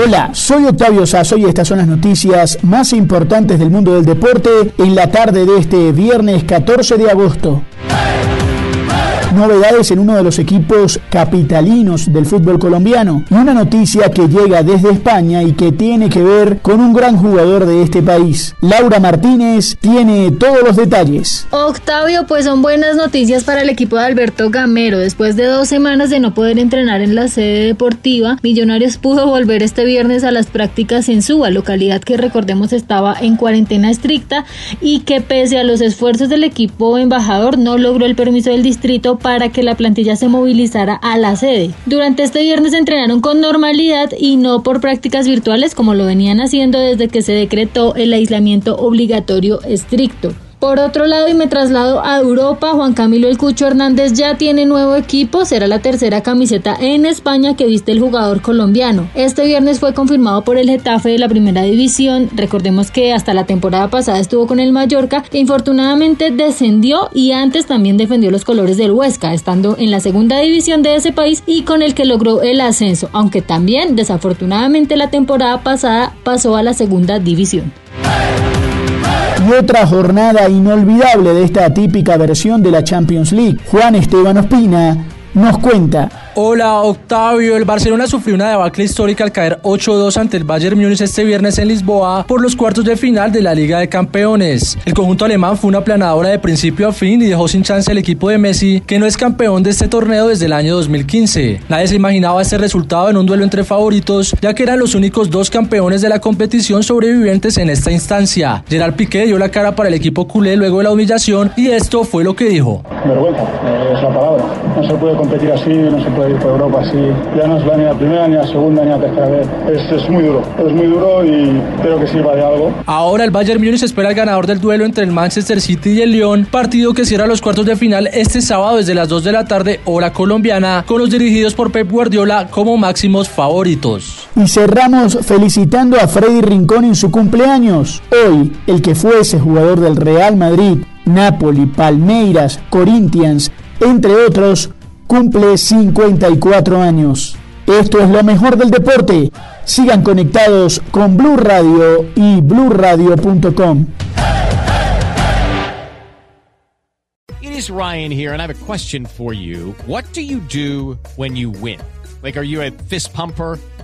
Hola, soy Octavio Sazo y estas son las noticias más importantes del mundo del deporte en la tarde de este viernes 14 de agosto. Novedades en uno de los equipos capitalinos del fútbol colombiano y una noticia que llega desde España y que tiene que ver con un gran jugador de este país. Laura Martínez tiene todos los detalles. Octavio, pues son buenas noticias para el equipo de Alberto Gamero. Después de dos semanas de no poder entrenar en la sede deportiva, Millonarios pudo volver este viernes a las prácticas en Suba, localidad que recordemos estaba en cuarentena estricta y que pese a los esfuerzos del equipo embajador no logró el permiso del distrito para que la plantilla se movilizara a la sede. Durante este viernes entrenaron con normalidad y no por prácticas virtuales como lo venían haciendo desde que se decretó el aislamiento obligatorio estricto. Por otro lado, y me traslado a Europa, Juan Camilo El Cucho Hernández ya tiene nuevo equipo, será la tercera camiseta en España que viste el jugador colombiano. Este viernes fue confirmado por el Getafe de la primera división, recordemos que hasta la temporada pasada estuvo con el Mallorca, que infortunadamente descendió y antes también defendió los colores del Huesca, estando en la segunda división de ese país y con el que logró el ascenso, aunque también desafortunadamente la temporada pasada pasó a la segunda división. Otra jornada inolvidable de esta típica versión de la Champions League. Juan Esteban Ospina nos cuenta. Hola Octavio, el Barcelona sufrió una debacle histórica al caer 8-2 ante el Bayern Múnich este viernes en Lisboa por los cuartos de final de la Liga de Campeones. El conjunto alemán fue una planadora de principio a fin y dejó sin chance al equipo de Messi, que no es campeón de este torneo desde el año 2015. Nadie se imaginaba este resultado en un duelo entre favoritos, ya que eran los únicos dos campeones de la competición sobrevivientes en esta instancia. Gerard Piqué dio la cara para el equipo culé luego de la humillación y esto fue lo que dijo. Vergüenza, es la palabra. No se puede competir así, no se puede ir por Europa así. Ya no es la ni la primera, ni la segunda, ni la tercera vez. Es, es muy duro, es muy duro y espero que sirva de algo. Ahora el Bayern Múnich espera al ganador del duelo entre el Manchester City y el Lyon, partido que cierra los cuartos de final este sábado desde las 2 de la tarde, hora colombiana, con los dirigidos por Pep Guardiola como máximos favoritos. Y cerramos felicitando a Freddy Rincón en su cumpleaños. Hoy, el que fuese jugador del Real Madrid, Napoli, Palmeiras, Corinthians, entre otros, cumple 54 años. Esto es lo mejor del deporte. Sigan conectados con Blue Radio y bluradio.com. It is Ryan here, and I have a question for you. What do you do when you win? Like, are you a fist pumper?